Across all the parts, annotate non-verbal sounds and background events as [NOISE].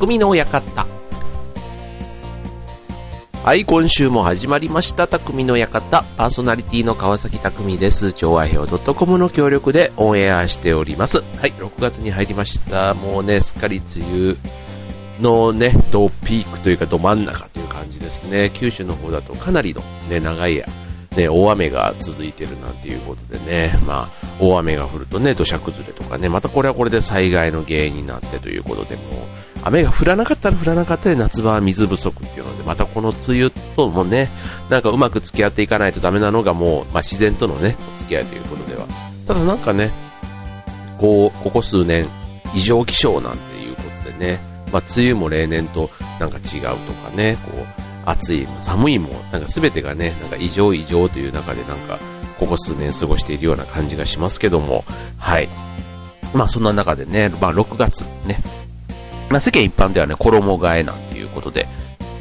匠の館。はい、今週も始まりました、匠の館。パーソナリティの川崎匠です。超愛表 .com の協力でオンエアしております。はい、6月に入りました。もうね、すっかり梅雨のね、ドピークというかど真ん中という感じですね。九州の方だとかなりのね、長いね、大雨が続いてるなんていうことでね、まあ、大雨が降るとね、土砂崩れとかね、またこれはこれで災害の原因になってということで、もう、雨が降らなかったら降らなかったで夏場は水不足っていうので、またこの梅雨ともね、なんかうまく付き合っていかないとダメなのがもう、まあ、自然とのね、お付き合いということでは。ただなんかね、こう、ここ数年、異常気象なんていうことでね、まあ、梅雨も例年となんか違うとかね、こう、暑いも寒いも、なんか全てがね、なんか異常異常という中でなんか、ここ数年過ごしているような感じがしますけども、はい。まあそんな中でね、まあ6月ね、まあ、世間一般ではね、衣替えなんていうことで、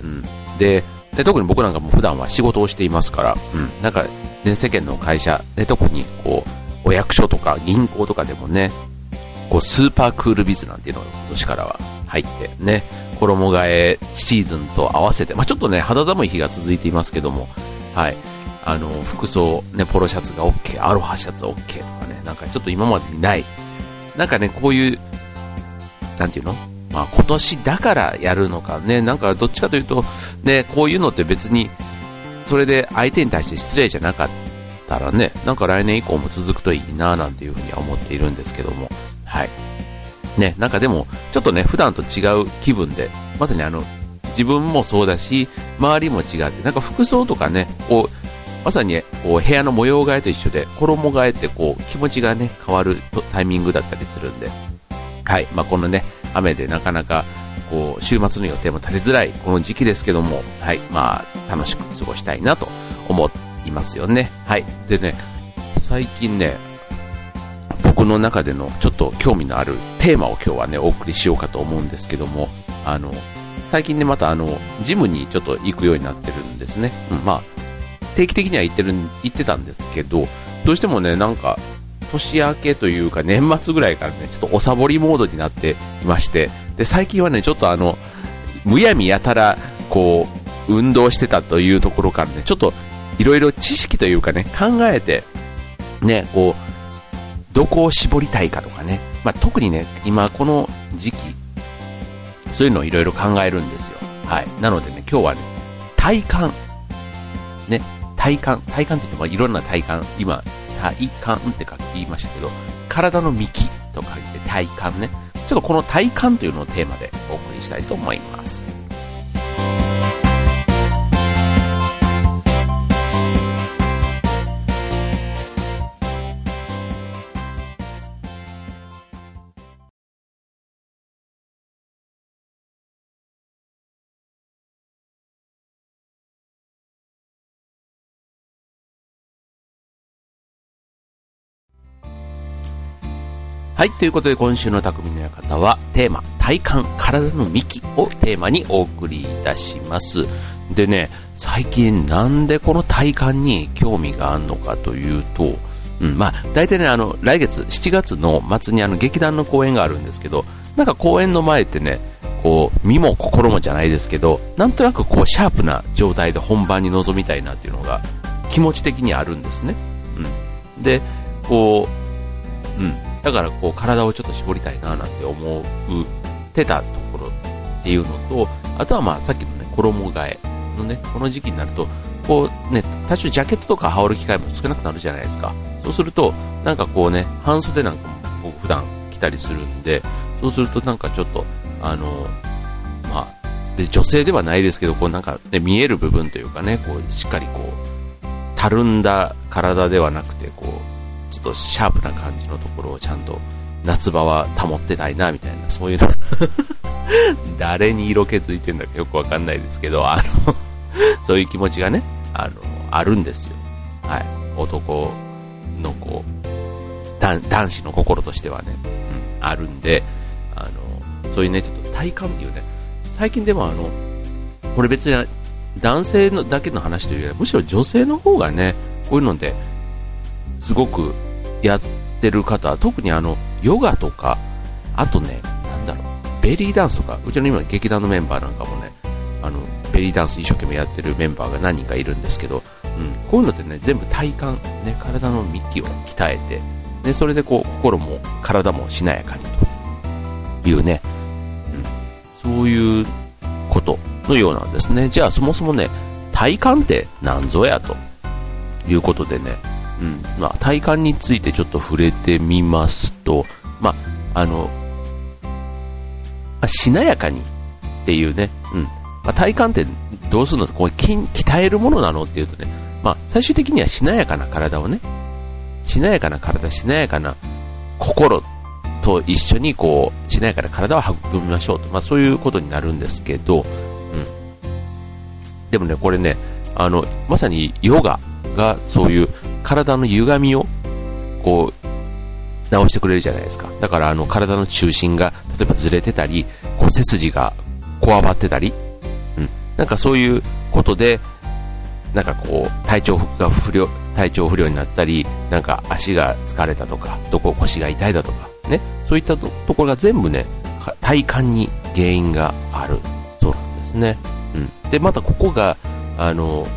うん。で、で特に僕なんかも普段は仕事をしていますから、うん。なんか、ね、世間の会社で特に、こう、お役所とか銀行とかでもね、こう、スーパークールビズなんていうのが今年からは入ってね、衣替えシーズンと合わせて、まあ、ちょっとね、肌寒い日が続いていますけども、はい。あの、服装、ね、ポロシャツが OK、アロハシャツ OK とかね、なんかちょっと今までにない、なんかね、こういう、なんていうの？まあ、今年だからやるのかね、なんかどっちかというと、ね、こういうのって別に、それで相手に対して失礼じゃなかったらね、なんか来年以降も続くといいななんていうふうには思っているんですけども、はい。ね、なんかでも、ちょっとね、普段と違う気分で、まさにあの、自分もそうだし、周りも違って、なんか服装とかね、こう、まさにこう部屋の模様替えと一緒で、衣替えってこう、気持ちがね、変わるタイミングだったりするんで、はい、まあ、このね、雨でなかなかこう週末の予定も立てづらいこの時期ですけども、はいまあ、楽しく過ごしたいなと思いますよね。はい、でね最近ね僕の中でのちょっと興味のあるテーマを今日はねお送りしようかと思うんですけどもあの最近ねまたあのジムにちょっと行くようになってるんですね、うん、まあ定期的には行ってる行ってたんですけどどうしてもねなんか年明けというか年末ぐらいからね、ちょっとおサボりモードになっていまして、で、最近はね、ちょっとあの、むやみやたら、こう、運動してたというところからね、ちょっといろいろ知識というかね、考えて、ね、こう、どこを絞りたいかとかね、まあ、特にね、今この時期、そういうのをいろいろ考えるんですよ。はい。なのでね、今日はね、体幹、ね、体幹、体幹って言ってもいろんな体幹、今、体幹って書きましたけど、体の幹と書いて体幹ね。ちょっとこの体幹というのをテーマでお送りしたいと思います。はい、ということで今週の匠の館はテーマ、体幹、体の幹をテーマにお送りいたします。でね、最近なんでこの体幹に興味があるのかというと、うん、まあ、大体ね、あの、来月、7月の末にあの、劇団の公演があるんですけど、なんか公演の前ってね、こう、身も心もじゃないですけど、なんとなくこう、シャープな状態で本番に臨みたいなっていうのが、気持ち的にあるんですね。うん。で、こう、うん。だからこう体をちょっと絞りたいななんて思ってたところっていうのと、あとはまあさっきのね、衣替えのね、この時期になると、こうね、多少ジャケットとか羽織る機会も少なくなるじゃないですか。そうすると、なんかこうね、半袖なんかも普段着たりするんで、そうするとなんかちょっと、あの、まあ、女性ではないですけど、こうなんか、ね、見える部分というかね、こうしっかりこう、たるんだ体ではなくて、こう、ちょっとシャープな感じのところをちゃんと夏場は保ってたいなみたいな、そういうの [LAUGHS] 誰に色気づいてんだかよくわかんないですけど、あの [LAUGHS] そういう気持ちがね、あの、あるんですよ。はい。男のこう、男子の心としてはね、うん、あるんで、あの、そういうね、ちょっと体感っていうね、最近でもあの、これ別に男性のだけの話というよりは、むしろ女性の方がね、こういうのですごくやってる方、特にあの、ヨガとか、あとね、なんだろう、ベリーダンスとか、うちの今劇団のメンバーなんかもね、あの、ベリーダンス一生懸命やってるメンバーが何人かいるんですけど、うん、こういうのってね、全部体幹、ね、体の幹を鍛えて、ね、それでこう、心も体もしなやかにというね、うん、そういうことのようなんですね。じゃあそもそもね、体幹って何ぞやということでね、うん、まあ、体幹についてちょっと触れてみますと、まあ、あの、まあ、しなやかにっていうね、うん、まあ、体幹ってどうするの？こう鍛えるものなのっていうとね、まあ、最終的にはしなやかな体をね、しなやかな体、しなやかな心と一緒にこう、しなやかな体を育みましょうと、まあ、そういうことになるんですけど、うん。でもね、これね、あの、まさにヨガがそういう体の歪みを、こう、直してくれるじゃないですか。だからあの体の中心が例えばずれてたり、こう背筋がこわばってたり、うん。なんかそういうことで、なんかこう、体調が不良、体調不良になったり、なんか足が疲れたとか、どこ腰が痛いだとか、ね。そういったところが全部ね、体幹に原因がある。そうなんですね。うん。で、またここが、あの、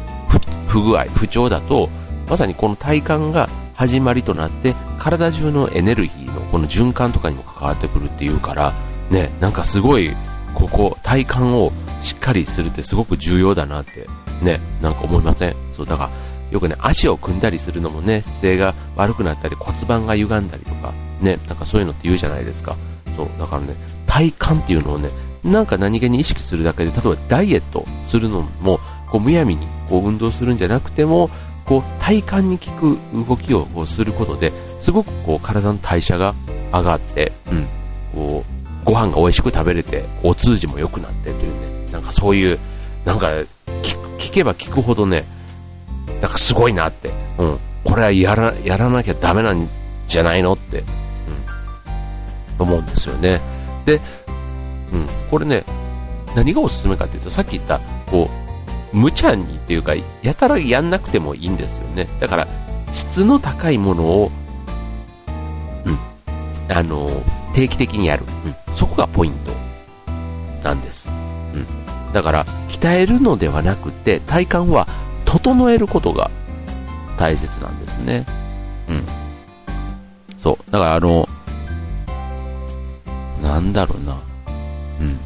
不具合、不調だと、まさにこの体幹が始まりとなって、体中のエネルギーのこの循環とかにも関わってくるっていうから、ね、なんかすごい、ここ、体幹をしっかりするってすごく重要だなって、ね、なんか思いません？そう、だから、よくね、足を組んだりするのもね、姿勢が悪くなったり、骨盤が歪んだりとか、ね、なんかそういうのって言うじゃないですか。そう、だからね、体幹っていうのをね、なんか何気に意識するだけで、例えばダイエットするのも、こうむやみにこう運動するんじゃなくても、こう体幹に効く動きをこうすることですごくこう体の代謝が上がって、うん、こうご飯が美味しく食べれてお通じも良くなってというねなんかそういうなんか聞けば聞くほどねなんかすごいなって、うん、これはやらやらなきゃダメなんじゃないのって、うん、思うんですよね。で、うん、これね何がおすすめかっていうとさっき言ったこう無茶にっていうか、やたらやんなくてもいいんですよね。だから、質の高いものを、うん、あの、定期的にやる。うん、そこがポイントなんです。うん。だから、鍛えるのではなくて、体幹は整えることが大切なんですね。うん。そう。だからあの、なんだろうな。うん。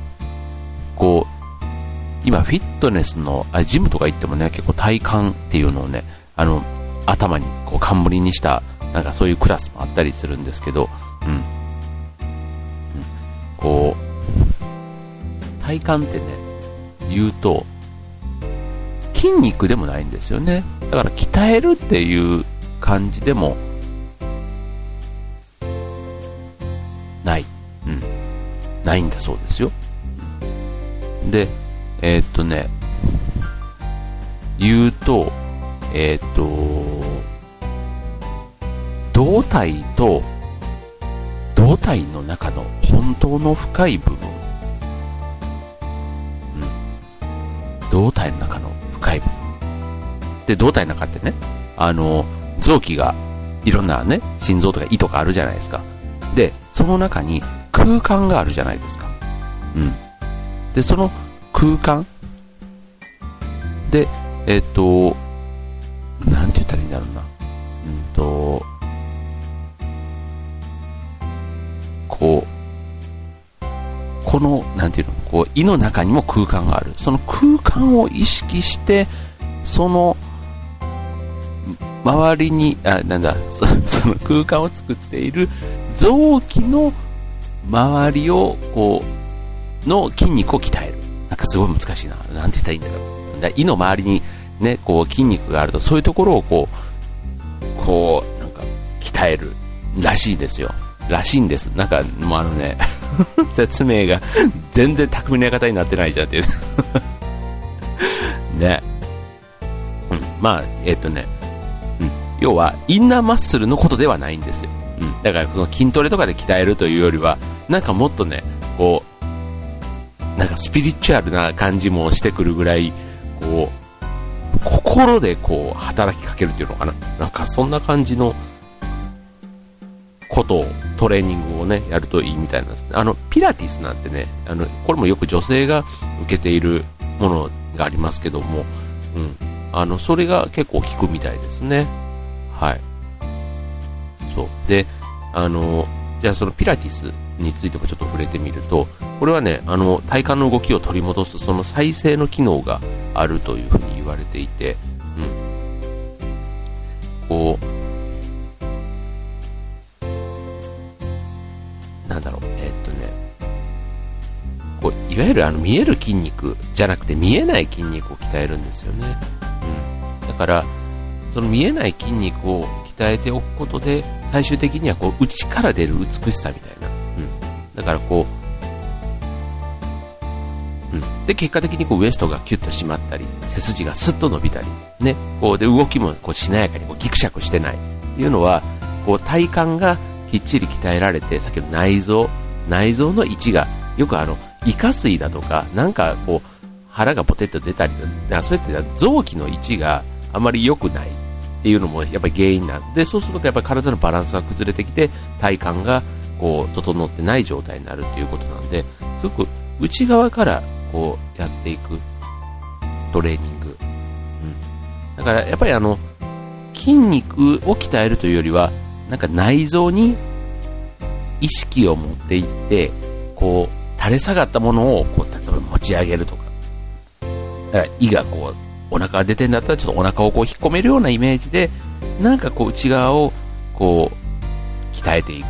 こう、今フィットネスの、あジムとか行ってもね、結構体幹っていうのをね、あの、頭にこう冠にした、なんかそういうクラスもあったりするんですけど、うん。うん、こう、体幹ってね、言うと、筋肉でもないんですよね。だから鍛えるっていう感じでも、ない。うん。ないんだそうですよ。で、えー、っとね、言うと、えー、っと、胴体と、胴体の中の本当の深い部分。うん。胴体の中の深い部分。で、胴体の中ってね、あの、臓器が、いろんなね、心臓とか胃とかあるじゃないですか。で、その中に空間があるじゃないですか。うん。で、その空間？で、えっ、ー、と、なんて言ったらいいんだろうな。うんと、こう、この、なんていうの、こう、胃の中にも空間がある。その空間を意識して、その、周りに、あ、なんだ、そ [LAUGHS] その空間を作っている臓器の周りを、こう、の筋肉を鍛える。すごい難しいな。なんて言ったらいいんだろう。だ胃の周りにね、こう筋肉があると、そういうところをこう、こう、なんか、鍛えるらしいですよ。らしいんです。なんか、もうあのね、[LAUGHS] 説明が全然巧みな方になってないじゃんっていう [LAUGHS] ね。うん、まあ、えっ、ー、とね、うん、要は、インナーマッスルのことではないんですよ。うん、だからその筋トレとかで鍛えるというよりは、なんかもっとね、こう、なんかスピリチュアルな感じもしてくるぐらい、こう、心でこう、働きかけるっていうのかな。なんかそんな感じのことをトレーニングをね、やるといいみたいなんです。あの、ピラティスなんてね、あの、これもよく女性が受けているものがありますけども、うん。あの、それが結構効くみたいですね。はい。そう。で、あの、じゃあそのピラティスについてもちょっと触れてみると、これはね、あの、体幹の動きを取り戻す、その再生の機能があるというふうに言われていて、うん。こう、なんだろう、えー、っとね、こう、いわゆるあの見える筋肉じゃなくて見えない筋肉を鍛えるんですよね。うん。だから、その見えない筋肉を鍛えておくことで、最終的にはこう内から出る美しさみたいな。だからこう、うん。で、結果的にこうウエストがキュッと締まったり、背筋がスッと伸びたり、ね。こうで動きもこうしなやかにこうギクシャクしてないっていうのは、こう体幹がきっちり鍛えられて、さっきの内臓、内臓の位置が、よくあの、イカ水だとか、なんかこう、腹がポテッと出たりと、だからそうやって臓器の位置があまり良くないっていうのもやっぱり原因なんで、そうするとやっぱり体のバランスが崩れてきて、体幹がこう、整ってない状態になるっていうことなんで、すごく内側からこう、やっていくトレーニング。うん。だからやっぱりあの、筋肉を鍛えるというよりは、なんか内臓に意識を持っていって、こう、垂れ下がったものを、こう、例えば持ち上げるとか。だから胃がこう、お腹が出てんだったら、ちょっとお腹をこう引っ込めるようなイメージで、なんかこう、内側を、こう、鍛えていく。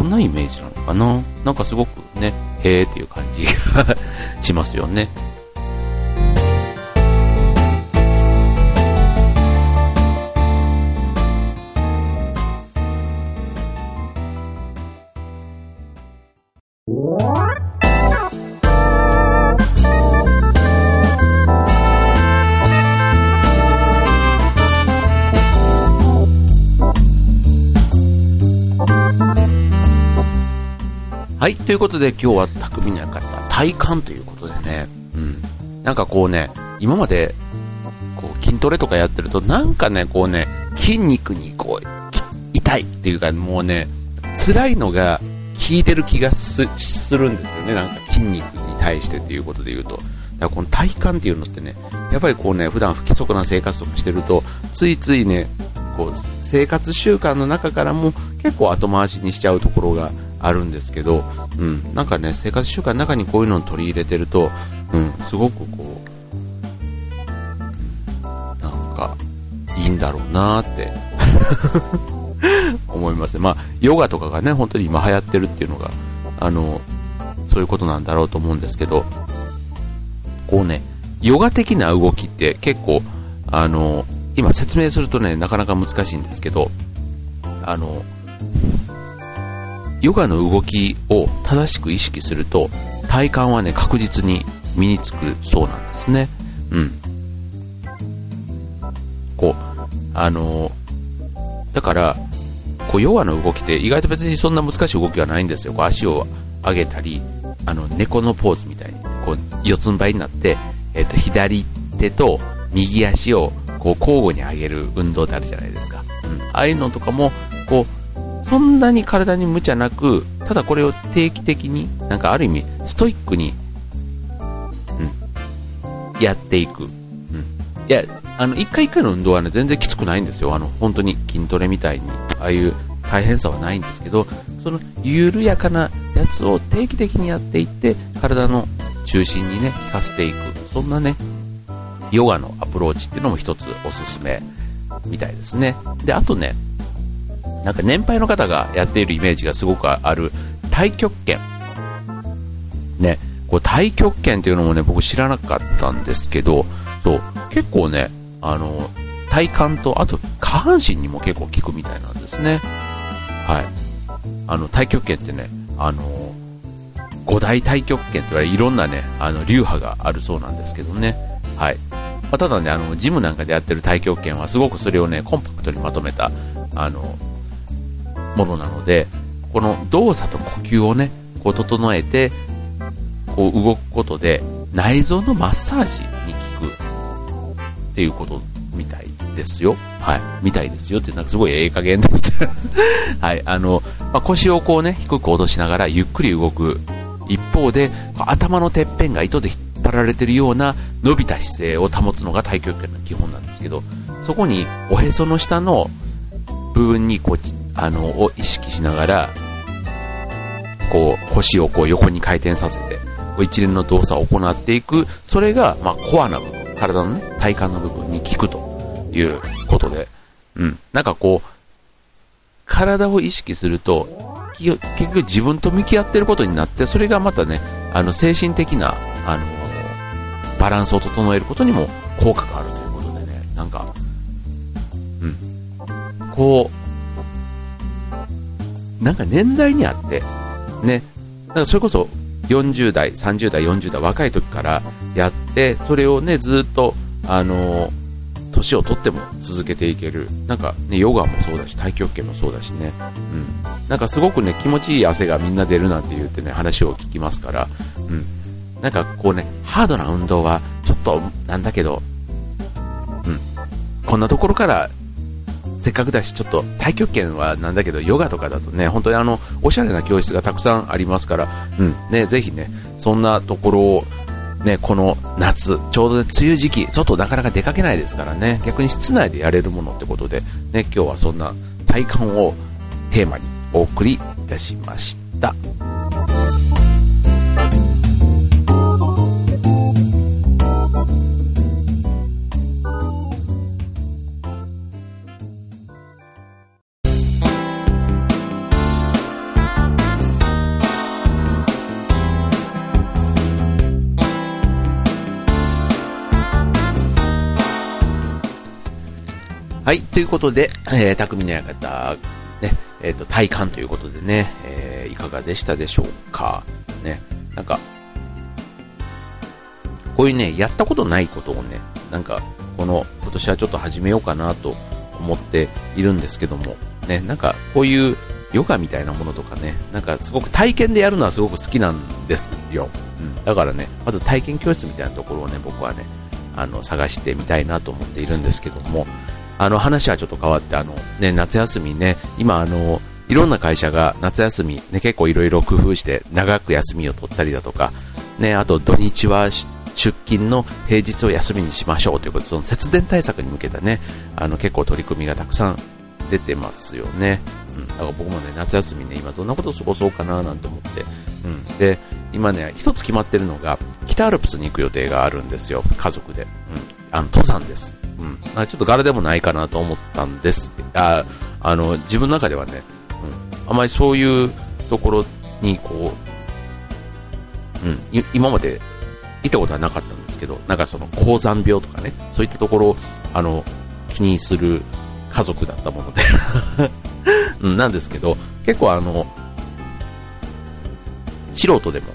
そんなイメージなのかな？なんかすごくね、へーっていう感じがしますよね。はい、ということで今日は匠になかった体幹ということでね、うん。なんかこうね、今まで、こう筋トレとかやってると、なんかね、こうね、筋肉にこう、痛いっていうか、もうね、辛いのが効いてる気がするんですよね、なんか筋肉に対してっていうことで言うと。だからこの体幹っていうのってね、やっぱりこうね、普段不規則な生活とかしてると、ついついね、こう、生活習慣の中からも結構後回しにしちゃうところがあるんですけど、うん、なんかね、生活習慣の中にこういうのを取り入れてると、うん、すごくこう、なんか、いいんだろうなって [LAUGHS] 思いますね。まあ、ヨガとかがね、本当に今流行ってるっていうのが、あの、そういうことなんだろうと思うんですけど、こうね、ヨガ的な動きって結構、あの、今説明するとね、なかなか難しいんですけど、あの、ヨガの動きを正しく意識すると体幹はね確実に身につくそうなんですね。うん。こうあのだからこうヨガの動きって意外と別にそんな難しい動きはないんですよ。こう足を上げたりあの猫のポーズみたいにこう四つん這いになって、えー、と左手と右足をこう交互に上げる運動ってあるじゃないですか、うん、ああいうのとかもこうそんなに体に無茶なく、ただこれを定期的に、なんかある意味、ストイックに、うん、やっていく。うん。いや、あの、一回一回の運動はね、全然きつくないんですよ。あの、本当に筋トレみたいに、ああいう大変さはないんですけど、その、緩やかなやつを定期的にやっていって、体の中心にね、させていく。そんなね、ヨガのアプローチっていうのも一つおすすめみたいですね。で、あとね、なんか年配の方がやっているイメージがすごくある太極拳。ね、こう太極拳っていうのもね、僕知らなかったんですけど、そう、結構ね、あの、体幹と、あと下半身にも結構効くみたいなんですね。はい。あの、太極拳ってね、あの、五大太極拳と言われいろんなね、あの、流派があるそうなんですけどね。はい。まあ、ただね、あの、ジムなんかでやってる太極拳はすごくそれをね、コンパクトにまとめた、あの、ものなので、この動作と呼吸をね、こう整えて、こう動くことで内臓のマッサージに効くっていうことみたいですよ。はい、みたいですよって、なんかすごいええ加減です。[LAUGHS] はい、あの、まあ、腰をこうね、低く落としながらゆっくり動く一方で、頭のてっぺんが糸でっ張られてるような伸びた姿勢を保つのが太極拳の基本なんですけど、そこにおへその下の部分にこう、あの、を意識しながら、こう、腰をこう横に回転させて、こう一連の動作を行っていく、それが、まあ、コアな部分、体のね、体幹の部分に効くということで、うん。なんかこう、体を意識すると、結局自分と向き合ってることになって、それがまたね、あの、精神的な、あの、バランスを整えることにも効果があるということでね、なんか、うん。こう、なんか年代にあって、ね、だかそれこそ40代、30代、40代、若い時からやって、それをね、ずっと、あの年をとっても続けていける。なんかね、ヨガもそうだし、太極拳もそうだしね。うん。なんかすごくね、気持ちいい汗がみんな出るなんて言ってね、話を聞きますから、うん。なんかこうね、ハードな運動はちょっとなんだけど、うん。こんなところからせっかくだし、ちょっと太極拳はなんだけど、ヨガとかだとね、本当にあの、おしゃれな教室がたくさんありますから、うん、ね、ぜひね、そんなところを、ね、この夏、ちょうど、ね、梅雨時期、外なかなか出かけないですからね、逆に室内でやれるものってことで、ね、今日はそんな体感をテーマにお送りいたしました。ということで、えー、匠の館、ね、えっ、ー、と、体感ということでね、えー、いかがでしたでしょうか？ね、なんか、こういうね、やったことないことをね、なんか、この、今年はちょっと始めようかなと思っているんですけども、ね、なんか、こういうヨガみたいなものとかね、なんかすごく体験でやるのはすごく好きなんですよ。うん。だからね、まず体験教室みたいなところをね、僕はね、あの、探してみたいなと思っているんですけども、あの話はちょっと変わって、あのね、夏休みね、今あの、いろんな会社が夏休み、ね、結構いろいろ工夫して長く休みを取ったりだとか、ね、あと土日は出勤の平日を休みにしましょうということで、その節電対策に向けたね、あの結構取り組みがたくさん出てますよね。うん、だから僕もね、夏休みね、今どんなことを過ごそうかななんて思って、うん、で、今ね、一つ決まってるのが、北アルプスに行く予定があるんですよ、家族で。うん、あの、登山です。うん、あちょっと柄でもないかなと思ったんです。ああの自分の中ではね、うん、あまりそういうところにこう、うん、今まで行ったことはなかったんですけどなんかその高山病とかねそういったところをあの気にする家族だったもので。[LAUGHS] うん、なんですけど結構あの素人でも、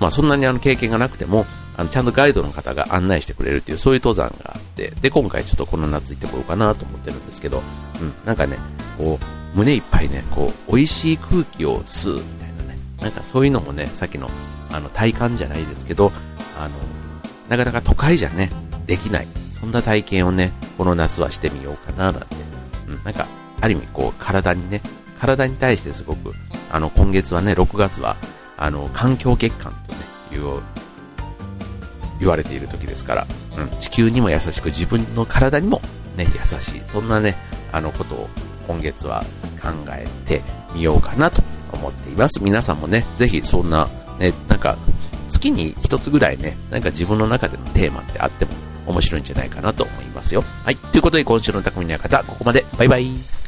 まあ、そんなにあの経験がなくてもあのちゃんとガイドの方が案内してくれるっていうそういう登山があってで今回ちょっとこの夏行ってこようかなと思ってるんですけど、うん、なんかねこう胸いっぱいねこう美味しい空気を吸うみたいなねなんかそういうのもねさっきのあの体感じゃないですけどあのなかなか都会じゃねできない。そんな体験をねこの夏はしてみようかななんて、うん、なんかある意味こう体にね体に対してすごくあの今月はね6月はあの環境月間とねいう言われている時ですから、うん、地球にも優しく自分の体にもね、優しい。そんなね、あのことを今月は考えてみようかなと思っています。皆さんもね、ぜひそんな、ね、なんか、月に一つぐらいね、なんか自分の中でのテーマってあっても面白いんじゃないかなと思いますよ。はい。ということで今週の匠の館、ここまで。バイバイ。